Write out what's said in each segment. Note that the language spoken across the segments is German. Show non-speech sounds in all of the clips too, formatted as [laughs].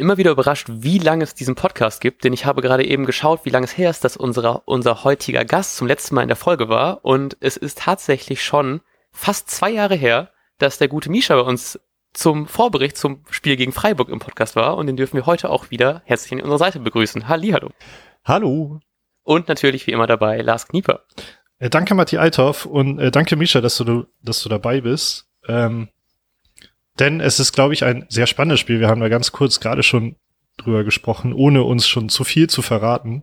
bin immer wieder überrascht, wie lange es diesen Podcast gibt, denn ich habe gerade eben geschaut, wie lange es her ist, dass unsere, unser heutiger Gast zum letzten Mal in der Folge war. Und es ist tatsächlich schon fast zwei Jahre her, dass der gute Misha bei uns zum Vorbericht zum Spiel gegen Freiburg im Podcast war. Und den dürfen wir heute auch wieder herzlich an unserer Seite begrüßen. Hallihallo. Hallo. Und natürlich wie immer dabei Lars Knieper. Äh, danke Matti Althoff und äh, danke Misha, dass du, dass du dabei bist. Ähm, denn es ist, glaube ich, ein sehr spannendes Spiel. Wir haben da ganz kurz gerade schon drüber gesprochen, ohne uns schon zu viel zu verraten.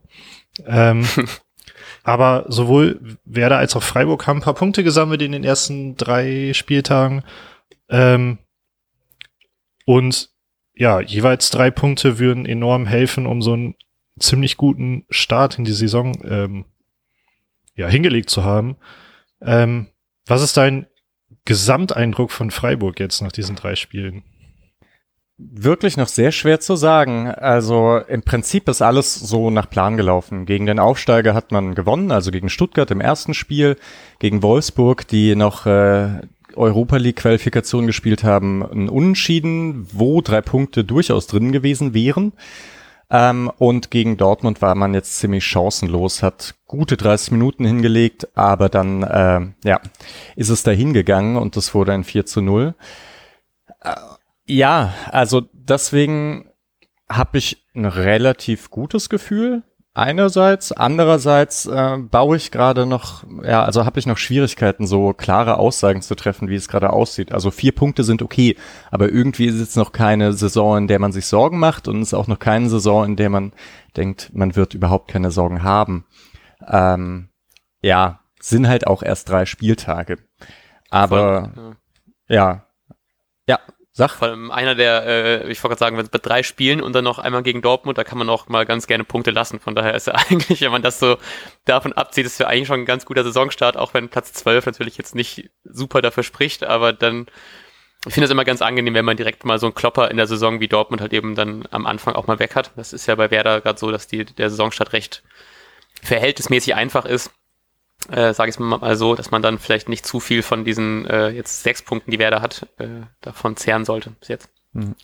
Ähm, [laughs] aber sowohl Werder als auch Freiburg haben ein paar Punkte gesammelt in den ersten drei Spieltagen. Ähm, und ja, jeweils drei Punkte würden enorm helfen, um so einen ziemlich guten Start in die Saison ähm, ja, hingelegt zu haben. Ähm, was ist dein Gesamteindruck von Freiburg jetzt nach diesen drei Spielen? Wirklich noch sehr schwer zu sagen. Also im Prinzip ist alles so nach Plan gelaufen. Gegen den Aufsteiger hat man gewonnen, also gegen Stuttgart im ersten Spiel, gegen Wolfsburg, die noch äh, Europa League Qualifikation gespielt haben, ein Unentschieden, wo drei Punkte durchaus drin gewesen wären. Ähm, und gegen Dortmund war man jetzt ziemlich chancenlos, hat gute 30 Minuten hingelegt, aber dann äh, ja, ist es dahin gegangen und das wurde ein 4 zu 0. Äh, ja, also deswegen habe ich ein relativ gutes Gefühl einerseits, andererseits äh, baue ich gerade noch, ja, also habe ich noch Schwierigkeiten, so klare Aussagen zu treffen, wie es gerade aussieht. Also vier Punkte sind okay, aber irgendwie ist es noch keine Saison, in der man sich Sorgen macht und es ist auch noch keine Saison, in der man denkt, man wird überhaupt keine Sorgen haben. Ähm, ja, sind halt auch erst drei Spieltage. Aber Voll, ja. ja, ja, Sag. Vor allem einer der, äh, ich wollte gerade sagen, wenn es bei drei Spielen und dann noch einmal gegen Dortmund, da kann man auch mal ganz gerne Punkte lassen. Von daher ist ja [laughs] eigentlich, wenn man das so davon abzieht, ist ja eigentlich schon ein ganz guter Saisonstart, auch wenn Platz 12 natürlich jetzt nicht super dafür spricht, aber dann, ich finde es immer ganz angenehm, wenn man direkt mal so einen Klopper in der Saison wie Dortmund halt eben dann am Anfang auch mal weg hat. Das ist ja bei Werder gerade so, dass die, der Saisonstart recht verhältnismäßig einfach ist äh, sage ich es mal so, dass man dann vielleicht nicht zu viel von diesen äh, jetzt sechs Punkten, die Werder hat, äh, davon zehren sollte bis jetzt. Mhm.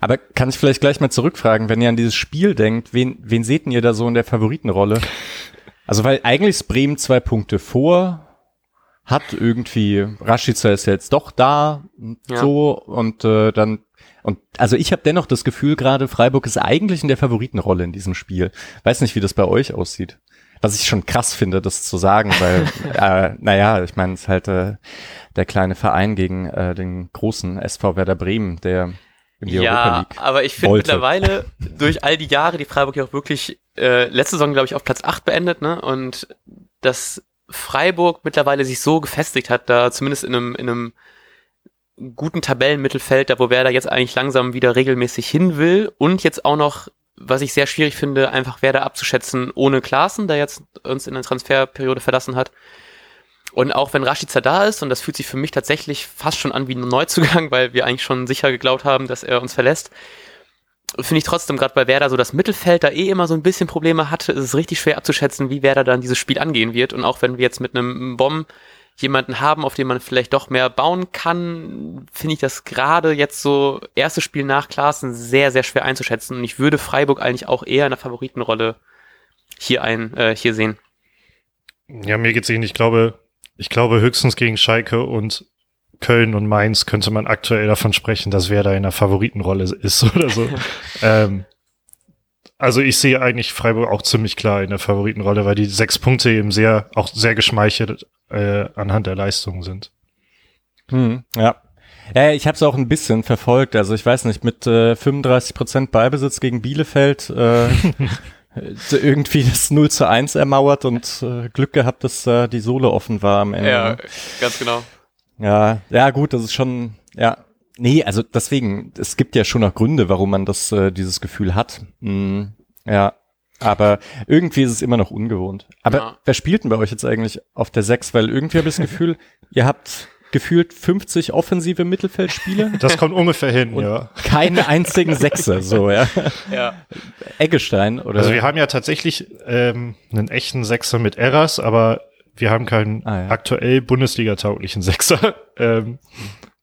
Aber kann ich vielleicht gleich mal zurückfragen, wenn ihr an dieses Spiel denkt, wen, wen seht ihr da so in der Favoritenrolle? Also weil eigentlich ist Bremen zwei Punkte vor, hat irgendwie, Rashica ist jetzt doch da und ja. so und äh, dann und also ich habe dennoch das Gefühl gerade, Freiburg ist eigentlich in der Favoritenrolle in diesem Spiel. Weiß nicht, wie das bei euch aussieht. Was ich schon krass finde, das zu sagen, weil, [laughs] äh, naja, ich meine, es ist halt äh, der kleine Verein gegen äh, den großen SV Werder Bremen, der in die ja, Europa League aber ich finde mittlerweile [laughs] durch all die Jahre, die Freiburg ja auch wirklich äh, letzte Saison, glaube ich, auf Platz 8 beendet, ne? Und dass Freiburg mittlerweile sich so gefestigt hat, da zumindest in einem, in einem guten Tabellenmittelfeld, da wo Werder jetzt eigentlich langsam wieder regelmäßig hin will und jetzt auch noch was ich sehr schwierig finde, einfach Werder abzuschätzen ohne Klaassen, der jetzt uns in der Transferperiode verlassen hat. Und auch wenn Rashica da ist, und das fühlt sich für mich tatsächlich fast schon an wie ein Neuzugang, [laughs] weil wir eigentlich schon sicher geglaubt haben, dass er uns verlässt, finde ich trotzdem gerade bei Werder so das Mittelfeld da eh immer so ein bisschen Probleme hatte, ist es richtig schwer abzuschätzen, wie Werder dann dieses Spiel angehen wird. Und auch wenn wir jetzt mit einem Bomb jemanden haben, auf den man vielleicht doch mehr bauen kann, finde ich das gerade jetzt so erste Spiel nach Klaassen sehr, sehr schwer einzuschätzen. Und ich würde Freiburg eigentlich auch eher in der Favoritenrolle hier ein, äh, hier sehen. Ja, mir geht's ähnlich. Ich glaube, ich glaube höchstens gegen Schalke und Köln und Mainz könnte man aktuell davon sprechen, dass wer da in der Favoritenrolle ist [laughs] oder so. ähm, also ich sehe eigentlich Freiburg auch ziemlich klar in der Favoritenrolle, weil die sechs Punkte eben sehr, auch sehr geschmeichelt äh, anhand der Leistungen sind. Hm, ja. Ja, ich habe es auch ein bisschen verfolgt. Also ich weiß nicht, mit äh, 35 Prozent Beibesitz gegen Bielefeld äh, [laughs] irgendwie das 0 zu 1 ermauert und äh, Glück gehabt, dass äh, die Sohle offen war am Ende. Ja, ganz genau. Ja, ja gut, das ist schon, ja, Nee, also deswegen, es gibt ja schon noch Gründe, warum man das, äh, dieses Gefühl hat. Mm, ja, aber irgendwie ist es immer noch ungewohnt. Aber ja. wer spielt denn bei euch jetzt eigentlich auf der 6? Weil irgendwie habe ich das Gefühl, [laughs] ihr habt gefühlt 50 offensive Mittelfeldspiele. Das kommt ungefähr hin, ja. Keine einzigen Sechser, so, ja. [laughs] ja. Eggestein, oder? Also wir haben ja tatsächlich ähm, einen echten Sechser mit Eras, aber wir haben keinen ah, ja. aktuell Bundesliga-tauglichen Sechser. [laughs] ähm,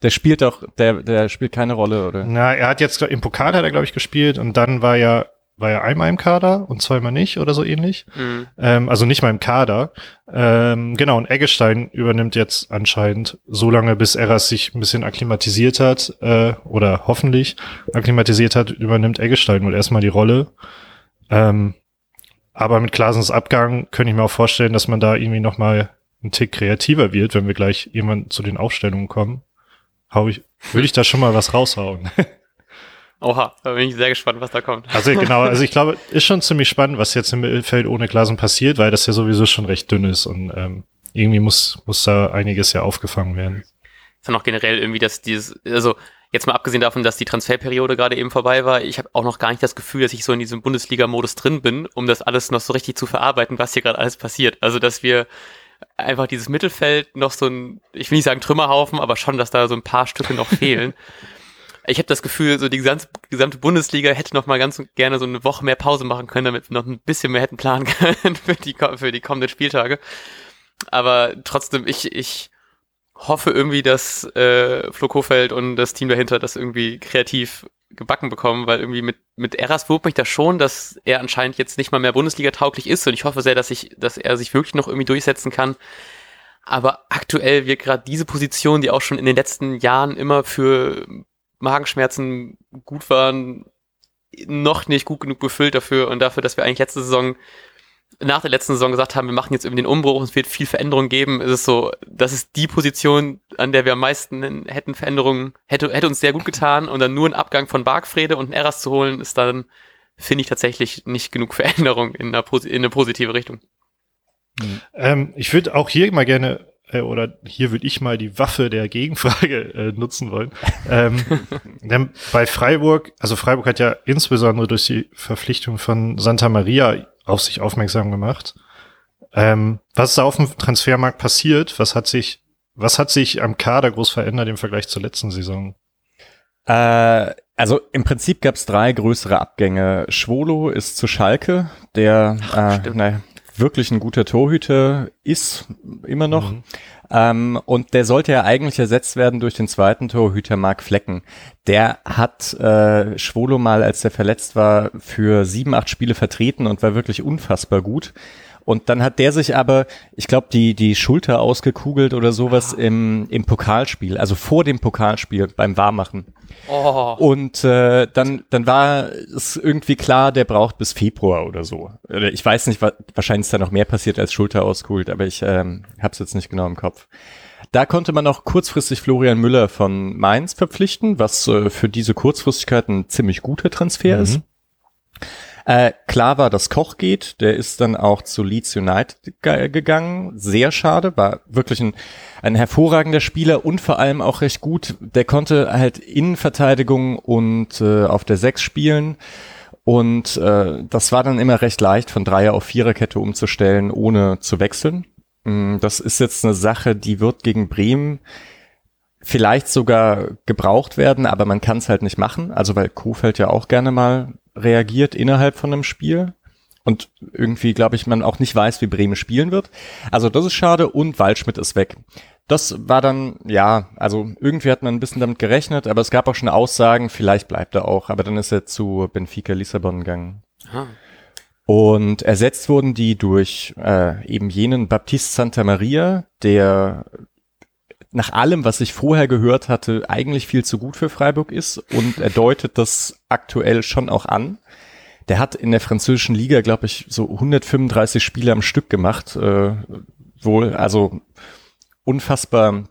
Der spielt doch, der, der spielt keine Rolle, oder? Na, er hat jetzt im Pokal hat er, glaube ich, gespielt und dann war ja war ja einmal im Kader und zweimal nicht oder so ähnlich. Mhm. Ähm, also nicht mal im Kader. Ähm, genau, und Eggestein übernimmt jetzt anscheinend so lange, bis Eras sich ein bisschen akklimatisiert hat, äh, oder hoffentlich akklimatisiert hat, übernimmt Eggestein wohl erstmal die Rolle. Ähm, aber mit Klasens Abgang könnte ich mir auch vorstellen, dass man da irgendwie nochmal ein Tick kreativer wird, wenn wir gleich jemand zu den Aufstellungen kommen. Hau ich, würde ich da schon mal was raushauen. [laughs] Oha, da bin ich sehr gespannt, was da kommt. Also genau, also ich [laughs] glaube, ist schon ziemlich spannend, was jetzt im Mittelfeld ohne Glasen passiert, weil das ja sowieso schon recht dünn ist und ähm, irgendwie muss, muss da einiges ja aufgefangen werden. Ist dann auch generell irgendwie, dass dieses, also jetzt mal abgesehen davon, dass die Transferperiode gerade eben vorbei war, ich habe auch noch gar nicht das Gefühl, dass ich so in diesem Bundesliga-Modus drin bin, um das alles noch so richtig zu verarbeiten, was hier gerade alles passiert. Also dass wir einfach dieses Mittelfeld noch so ein, ich will nicht sagen Trümmerhaufen, aber schon, dass da so ein paar Stücke noch fehlen. [laughs] ich habe das Gefühl, so die gesamte, Bundesliga hätte noch mal ganz gerne so eine Woche mehr Pause machen können, damit wir noch ein bisschen mehr hätten planen [laughs] können für die, für die kommenden Spieltage. Aber trotzdem, ich, ich hoffe irgendwie, dass äh, Flo Kofeld und das Team dahinter das irgendwie kreativ gebacken bekommen, weil irgendwie mit, mit Eras wurmt mich das schon, dass er anscheinend jetzt nicht mal mehr Bundesliga tauglich ist und ich hoffe sehr, dass ich, dass er sich wirklich noch irgendwie durchsetzen kann. Aber aktuell wird gerade diese Position, die auch schon in den letzten Jahren immer für Magenschmerzen gut waren, noch nicht gut genug befüllt dafür und dafür, dass wir eigentlich letzte Saison, nach der letzten Saison gesagt haben, wir machen jetzt irgendwie den Umbruch, es wird viel Veränderung geben, ist es so, das ist die Position, an der wir am meisten hätten Veränderungen, hätte, hätte uns sehr gut getan und dann nur ein Abgang von Bargfrede und ein Eras zu holen, ist dann, finde ich tatsächlich nicht genug Veränderung in eine, in eine positive Richtung. Ähm, ich würde auch hier mal gerne äh, oder hier würde ich mal die Waffe der Gegenfrage äh, nutzen wollen. ähm, [laughs] denn bei Freiburg, also Freiburg hat ja insbesondere durch die Verpflichtung von Santa Maria auf sich aufmerksam gemacht. Ähm, was ist da auf dem Transfermarkt passiert? Was hat sich, was hat sich am Kader groß verändert im Vergleich zur letzten Saison? Äh, also im Prinzip gab es drei größere Abgänge. Schwolo ist zu Schalke, der Ach, äh, naja, wirklich ein guter Torhüter ist, immer noch. Mhm. Ähm, und der sollte ja eigentlich ersetzt werden durch den zweiten Torhüter Mark Flecken. Der hat äh, Schwolo mal, als der verletzt war, für sieben, acht Spiele vertreten und war wirklich unfassbar gut. Und dann hat der sich aber, ich glaube, die, die Schulter ausgekugelt oder sowas ah. im, im Pokalspiel, also vor dem Pokalspiel beim Warmachen. Oh. Und äh, dann, dann war es irgendwie klar, der braucht bis Februar oder so. Ich weiß nicht, wahrscheinlich ist da noch mehr passiert als Schulter auskugelt, aber ich ähm, habe es jetzt nicht genau im Kopf. Da konnte man auch kurzfristig Florian Müller von Mainz verpflichten, was äh, für diese Kurzfristigkeit ein ziemlich guter Transfer mhm. ist. Äh, klar war, dass Koch geht. Der ist dann auch zu Leeds United gegangen. Sehr schade. War wirklich ein, ein hervorragender Spieler und vor allem auch recht gut. Der konnte halt Innenverteidigung und äh, auf der Sechs spielen. Und äh, das war dann immer recht leicht, von Dreier auf Viererkette umzustellen, ohne zu wechseln. Mm, das ist jetzt eine Sache, die wird gegen Bremen vielleicht sogar gebraucht werden, aber man kann es halt nicht machen. Also weil Kofeld ja auch gerne mal reagiert innerhalb von einem Spiel und irgendwie, glaube ich, man auch nicht weiß, wie Bremen spielen wird. Also das ist schade und Waldschmidt ist weg. Das war dann, ja, also irgendwie hat man ein bisschen damit gerechnet, aber es gab auch schon Aussagen, vielleicht bleibt er auch, aber dann ist er zu Benfica Lissabon gegangen. Aha. Und ersetzt wurden die durch äh, eben jenen Baptiste Santa Maria, der nach allem, was ich vorher gehört hatte, eigentlich viel zu gut für Freiburg ist und er deutet das aktuell schon auch an. Der hat in der französischen Liga, glaube ich, so 135 Spiele am Stück gemacht. Äh, wohl, also unfassbar.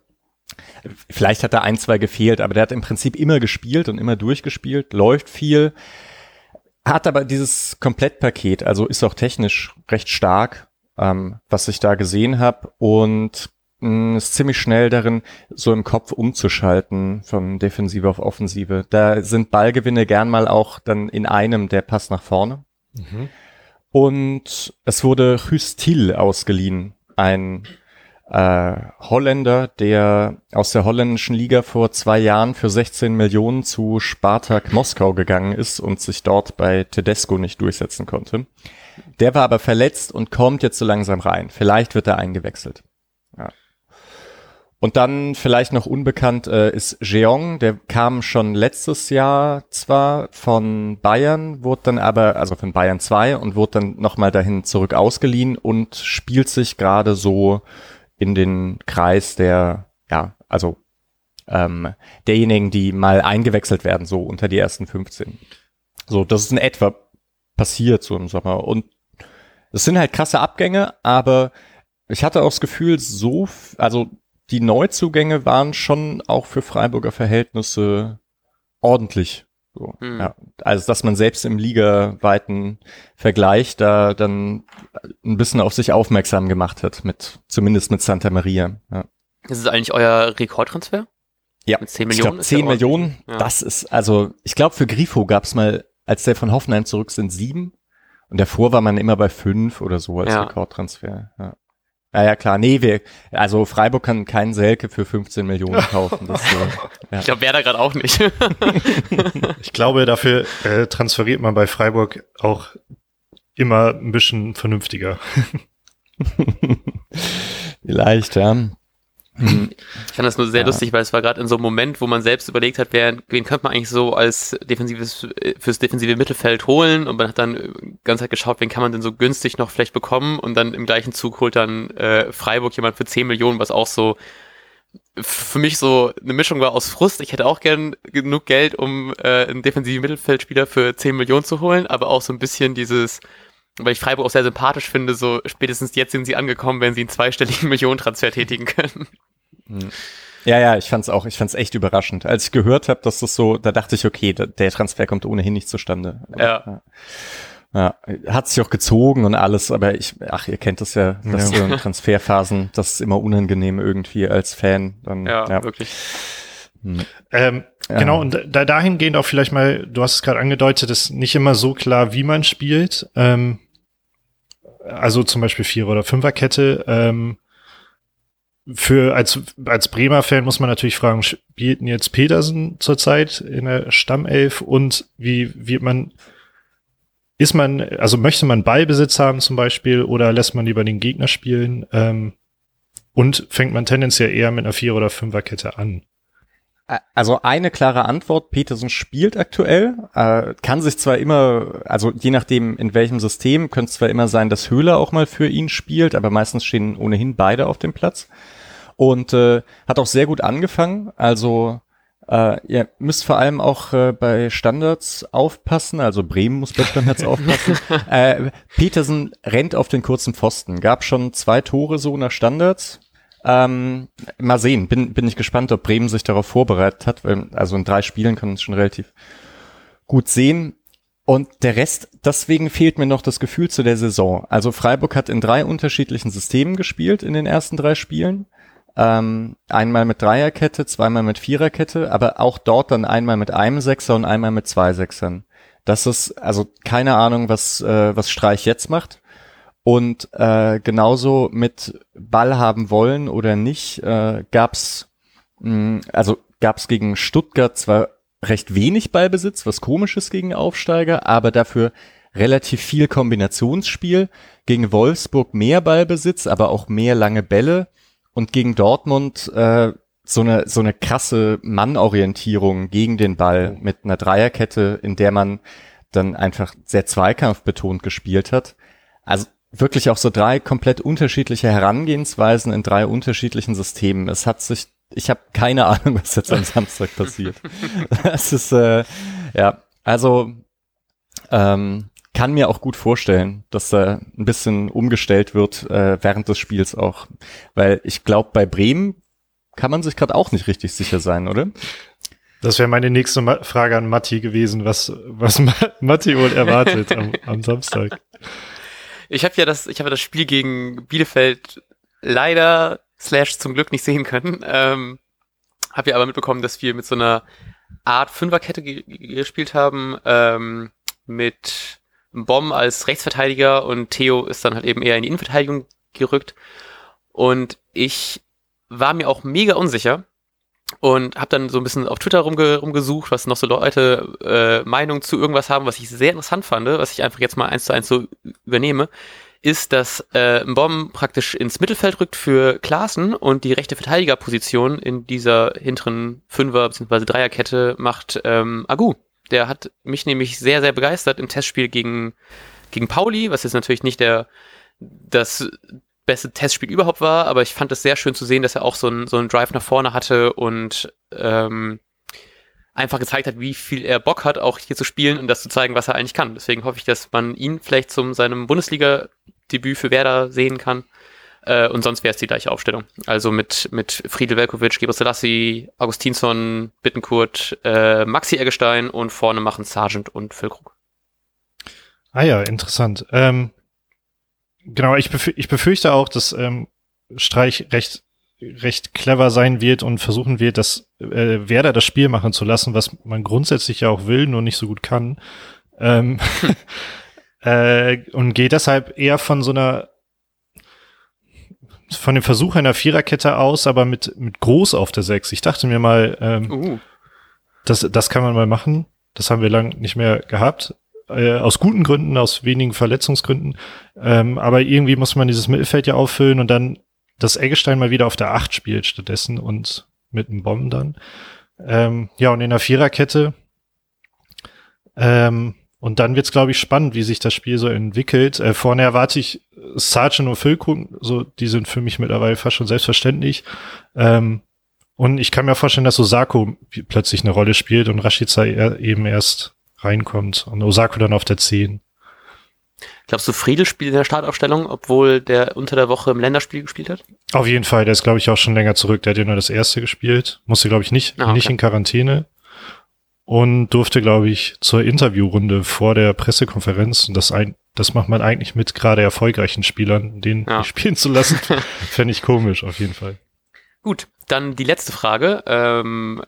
Vielleicht hat er ein, zwei gefehlt, aber der hat im Prinzip immer gespielt und immer durchgespielt, läuft viel, hat aber dieses Komplettpaket, also ist auch technisch recht stark, ähm, was ich da gesehen habe und ist ziemlich schnell darin, so im Kopf umzuschalten von Defensive auf Offensive. Da sind Ballgewinne gern mal auch dann in einem der Pass nach vorne. Mhm. Und es wurde Hüstil ausgeliehen, ein äh, Holländer, der aus der holländischen Liga vor zwei Jahren für 16 Millionen zu Spartak Moskau gegangen ist und sich dort bei Tedesco nicht durchsetzen konnte. Der war aber verletzt und kommt jetzt so langsam rein. Vielleicht wird er eingewechselt. Und dann vielleicht noch unbekannt äh, ist Jeong, der kam schon letztes Jahr zwar von Bayern, wurde dann aber, also von Bayern 2 und wurde dann nochmal dahin zurück ausgeliehen und spielt sich gerade so in den Kreis der, ja, also ähm, derjenigen, die mal eingewechselt werden, so unter die ersten 15. So, das ist in etwa passiert so im Sommer. Und es sind halt krasse Abgänge, aber ich hatte auch das Gefühl, so, also die Neuzugänge waren schon auch für Freiburger Verhältnisse ordentlich. So, hm. ja. Also, dass man selbst im ligaweiten Vergleich da dann ein bisschen auf sich aufmerksam gemacht hat, mit, zumindest mit Santa Maria. Ja. Das ist eigentlich euer Rekordtransfer? Ja, mit 10 Millionen. Ich glaub, 10 Millionen, ja. das ist, also, ich glaube, für Grifo gab es mal, als der von Hoffenheim zurück sind, sieben. Und davor war man immer bei fünf oder so als ja. Rekordtransfer. Ja. Ja, ja, klar. Nee, wir, also Freiburg kann keinen Selke für 15 Millionen [laughs] kaufen. Das, ja. Ich glaube, wer da gerade auch nicht. [laughs] [laughs] ich glaube, dafür äh, transferiert man bei Freiburg auch immer ein bisschen vernünftiger. Vielleicht, ja. Mhm. Ich fand das nur sehr ja. lustig, weil es war gerade in so einem Moment, wo man selbst überlegt hat, wer, wen könnte man eigentlich so als defensives, fürs defensive Mittelfeld holen und man hat dann die ganze Zeit geschaut, wen kann man denn so günstig noch vielleicht bekommen und dann im gleichen Zug holt dann äh, Freiburg jemand für 10 Millionen, was auch so für mich so eine Mischung war aus Frust. Ich hätte auch gern genug Geld, um äh, einen defensiven Mittelfeldspieler für 10 Millionen zu holen, aber auch so ein bisschen dieses, weil ich Freiburg auch sehr sympathisch finde, so spätestens jetzt sind sie angekommen, wenn sie einen zweistelligen [laughs] Millionentransfer tätigen können. Ja, ja, ich fand's auch, ich fand's echt überraschend. Als ich gehört habe, dass das so, da dachte ich, okay, der Transfer kommt ohnehin nicht zustande. Ja. ja. ja. Hat sich auch gezogen und alles, aber ich, ach, ihr kennt das ja, dass ja. so Transferphasen, das ist immer unangenehm irgendwie als Fan. Dann, ja, ja. wirklich. Hm. Ähm, genau, und da, dahingehend auch vielleicht mal, du hast es gerade angedeutet, ist nicht immer so klar, wie man spielt. Ähm, also zum Beispiel Vierer- oder Fünferkette. Ähm, für als als Bremer Fan muss man natürlich fragen, spielt jetzt Petersen zurzeit in der Stammelf und wie wird man ist man also möchte man Ballbesitz haben zum Beispiel oder lässt man lieber den Gegner spielen ähm, und fängt man tendenziell eher mit einer Vier- oder Fünferkette an? Also eine klare Antwort, Petersen spielt aktuell, äh, kann sich zwar immer, also je nachdem in welchem System, könnte es zwar immer sein, dass Höhler auch mal für ihn spielt, aber meistens stehen ohnehin beide auf dem Platz. Und äh, hat auch sehr gut angefangen, also äh, ihr müsst vor allem auch äh, bei Standards aufpassen, also Bremen muss bei Standards [laughs] aufpassen. Äh, Petersen rennt auf den kurzen Pfosten, gab schon zwei Tore so nach Standards, ähm, mal sehen, bin, bin ich gespannt, ob Bremen sich darauf vorbereitet hat, weil, also in drei Spielen kann man es schon relativ gut sehen. Und der Rest, deswegen fehlt mir noch das Gefühl zu der Saison. Also Freiburg hat in drei unterschiedlichen Systemen gespielt in den ersten drei Spielen. Ähm, einmal mit Dreierkette, zweimal mit Viererkette, aber auch dort dann einmal mit einem Sechser und einmal mit zwei Sechsern. Das ist also keine Ahnung, was, äh, was Streich jetzt macht. Und äh, genauso mit Ball haben wollen oder nicht, äh, gab's mh, also gab's gegen Stuttgart zwar recht wenig Ballbesitz, was komisches gegen Aufsteiger, aber dafür relativ viel Kombinationsspiel. Gegen Wolfsburg mehr Ballbesitz, aber auch mehr lange Bälle. Und gegen Dortmund äh, so eine so eine krasse Mannorientierung gegen den Ball mit einer Dreierkette, in der man dann einfach sehr zweikampfbetont gespielt hat. Also wirklich auch so drei komplett unterschiedliche Herangehensweisen in drei unterschiedlichen Systemen. Es hat sich, ich habe keine [laughs] Ahnung, was jetzt am Samstag passiert. [laughs] Es ist, äh, ja, also ähm, kann mir auch gut vorstellen, dass da ein bisschen umgestellt wird äh, während des Spiels auch. Weil ich glaube, bei Bremen kann man sich gerade auch nicht richtig sicher sein, oder? Das wäre meine nächste Ma Frage an Matti gewesen, was, was Matti wohl erwartet am, am Samstag. Ich habe ja das, ich habe das Spiel gegen Bielefeld leider slash zum Glück nicht sehen können. Ähm, habe ja aber mitbekommen, dass wir mit so einer Art Fünferkette gespielt haben, ähm, mit Bomb als Rechtsverteidiger und Theo ist dann halt eben eher in die Innenverteidigung gerückt. Und ich war mir auch mega unsicher, und habe dann so ein bisschen auf Twitter rumge rumgesucht, was noch so Leute äh, Meinung zu irgendwas haben, was ich sehr interessant fand, was ich einfach jetzt mal eins zu eins so übernehme. ist, dass äh, Bomb praktisch ins Mittelfeld rückt für Klaassen und die rechte Verteidigerposition in dieser hinteren Fünfer- bzw. Dreierkette macht ähm, Agu. Der hat mich nämlich sehr, sehr begeistert im Testspiel gegen, gegen Pauli, was jetzt natürlich nicht der das beste Testspiel überhaupt war, aber ich fand es sehr schön zu sehen, dass er auch so einen so einen Drive nach vorne hatte und ähm, einfach gezeigt hat, wie viel er Bock hat, auch hier zu spielen und das zu zeigen, was er eigentlich kann. Deswegen hoffe ich, dass man ihn vielleicht zum seinem Bundesliga-Debüt für Werder sehen kann. Äh, und sonst wäre es die gleiche Aufstellung. Also mit, mit Friedel Velkovic, Geber Selassie, Augustinsson, Bittenkurt, äh, Maxi Eggestein und vorne machen Sargent und Füllkrug. Ah ja, interessant. Ähm, genau, ich, befü ich befürchte auch, dass ähm, Streich recht recht clever sein wird und versuchen wird, das äh, Werder das Spiel machen zu lassen, was man grundsätzlich ja auch will, nur nicht so gut kann. Ähm, [laughs] äh, und geht deshalb eher von so einer von dem Versuch einer Viererkette aus, aber mit, mit groß auf der Sechs. Ich dachte mir mal, ähm, uh. das, das kann man mal machen. Das haben wir lang nicht mehr gehabt. Äh, aus guten Gründen, aus wenigen Verletzungsgründen. Ähm, aber irgendwie muss man dieses Mittelfeld ja auffüllen und dann dass Eggestein mal wieder auf der Acht spielt stattdessen und mit einem Bomben dann. Ähm, ja, und in der Viererkette. Ähm, und dann wird's, glaube ich, spannend, wie sich das Spiel so entwickelt. Äh, vorne erwarte ich Sargent und Füllkrug, so, die sind für mich mittlerweile fast schon selbstverständlich. Ähm, und ich kann mir vorstellen, dass Osako plötzlich eine Rolle spielt und Rashica eben erst reinkommt und Osako dann auf der 10. Glaubst du, Friedel spielt in der Startaufstellung, obwohl der unter der Woche im Länderspiel gespielt hat? Auf jeden Fall, der ist, glaube ich, auch schon länger zurück. Der hat ja nur das erste gespielt. Musste, glaube ich, nicht, ah, okay. nicht in Quarantäne. Und durfte, glaube ich, zur Interviewrunde vor der Pressekonferenz. Und das, ein, das macht man eigentlich mit gerade erfolgreichen Spielern, den ja. spielen zu lassen. [laughs] Fände ich komisch, auf jeden Fall. Gut, dann die letzte Frage. Ähm,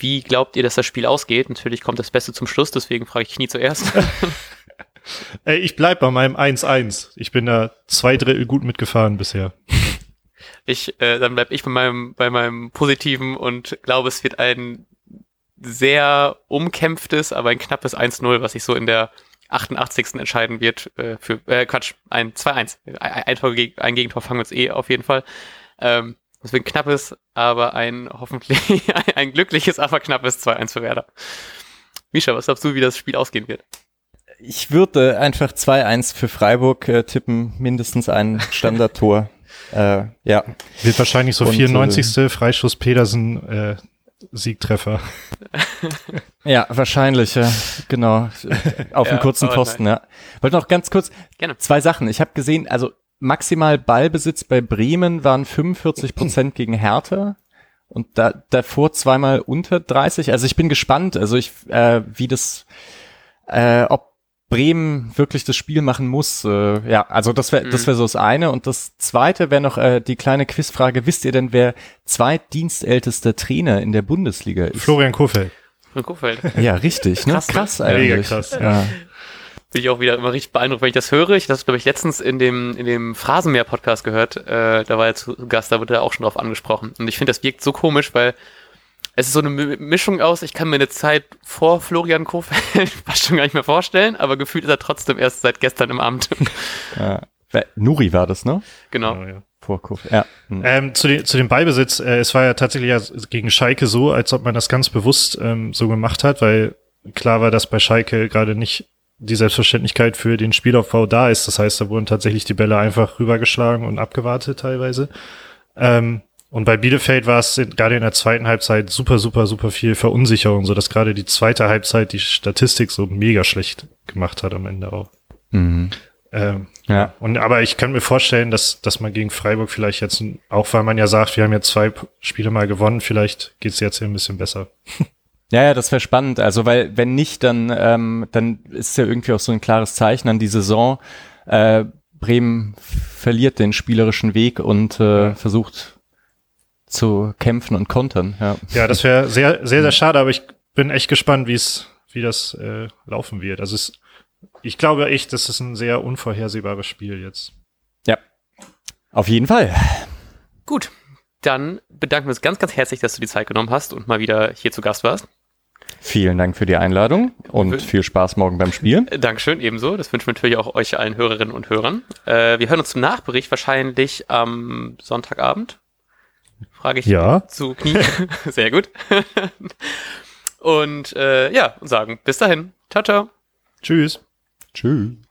wie glaubt ihr, dass das Spiel ausgeht? Natürlich kommt das Beste zum Schluss, deswegen frage ich Knie zuerst. [laughs] Ey, ich bleib bei meinem 1-1. Ich bin da zwei Drittel gut mitgefahren bisher. Ich, äh, dann bleib ich bei meinem, bei meinem positiven und glaube, es wird ein sehr umkämpftes, aber ein knappes 1-0, was sich so in der 88. entscheiden wird äh, für, äh, Quatsch, ein 2-1. Ein, ein, Tor ein Gegentor fangen wir uns eh auf jeden Fall. Ähm, das wird ein knappes, aber ein hoffentlich ein, [laughs] ein glückliches, aber knappes 2-1 für Werder. Misha, was glaubst du, wie das Spiel ausgehen wird? Ich würde einfach 2-1 für Freiburg äh, tippen, mindestens ein [laughs] Standardtor. äh, ja. Wird wahrscheinlich so Und, 94. Äh, Freischuss Pedersen äh, Siegtreffer. [laughs] ja, wahrscheinlich, ja. genau. Auf ja, einem kurzen Posten, ja. Wollte noch ganz kurz Gerne. zwei Sachen. Ich habe gesehen, also maximal Ballbesitz bei Bremen waren 45 Prozent gegen Hertha und da, davor zweimal unter 30. Also ich bin gespannt, also ich, äh, wie das, äh, ob Bremen wirklich das Spiel machen muss. Äh, ja, also das wäre mhm. das wäre so das eine. Und das zweite wäre noch äh, die kleine Quizfrage. Wisst ihr denn, wer zweitdienstältester Trainer in der Bundesliga ist? Florian Kofeld. Florian Kofeld. Ja, richtig. Ne? Krass, ne? krass eigentlich. Mega krass. Ja. Bin ich auch wieder immer richtig beeindruckt, wenn ich das höre. Ich das glaube ich letztens in dem in dem Phrasenmeer-Podcast gehört. Äh, da war er zu Gast, da wurde er auch schon drauf angesprochen. Und ich finde, das wirkt so komisch, weil es ist so eine Mischung aus, ich kann mir eine Zeit vor Florian Kofeld [laughs] fast schon gar nicht mehr vorstellen, aber gefühlt ist er trotzdem erst seit gestern im Amt. [laughs] Ja. Nuri war das, ne? Genau. Oh, ja. Vor Kofeld. Ja. Hm. Ähm, zu, den, zu dem Ballbesitz, äh, es war ja tatsächlich ja gegen Schalke so, als ob man das ganz bewusst ähm, so gemacht hat, weil klar war, dass bei Schalke gerade nicht die Selbstverständlichkeit für den Spielaufbau da ist. Das heißt, da wurden tatsächlich die Bälle einfach rübergeschlagen und abgewartet teilweise. Ähm, und bei Bielefeld war es gerade in der zweiten Halbzeit super, super, super viel Verunsicherung, so dass gerade die zweite Halbzeit die Statistik so mega schlecht gemacht hat am Ende auch. Mhm. Ähm, ja. Und aber ich kann mir vorstellen, dass, dass man gegen Freiburg vielleicht jetzt, auch weil man ja sagt, wir haben jetzt zwei Spiele mal gewonnen, vielleicht geht's jetzt hier ein bisschen besser. [laughs] Ja, ja, das wäre spannend. Also, weil wenn nicht, dann, ähm, dann ist es ja irgendwie auch so ein klares Zeichen an die Saison. Äh, Bremen verliert den spielerischen Weg und äh, ja. versucht zu kämpfen und kontern. Ja, ja das wäre sehr, sehr, sehr schade, aber ich bin echt gespannt, wie es, wie das äh, laufen wird. Also es, ich glaube echt, das ist ein sehr unvorhersehbares Spiel jetzt. Ja, auf jeden Fall. Gut, dann bedanken wir uns ganz, ganz herzlich, dass du die Zeit genommen hast und mal wieder hier zu Gast warst. Vielen Dank für die Einladung und viel Spaß morgen beim Spielen. Äh, Dankeschön, ebenso. Das wünschen wir natürlich auch euch allen Hörerinnen und Hörern. Äh, wir hören uns zum Nachbericht wahrscheinlich am Sonntagabend. Frage ich Ja. zu Knie. [laughs] Sehr gut. [laughs] und äh, ja, und sagen bis dahin. Ciao, ciao. Tschüss. Tschüss.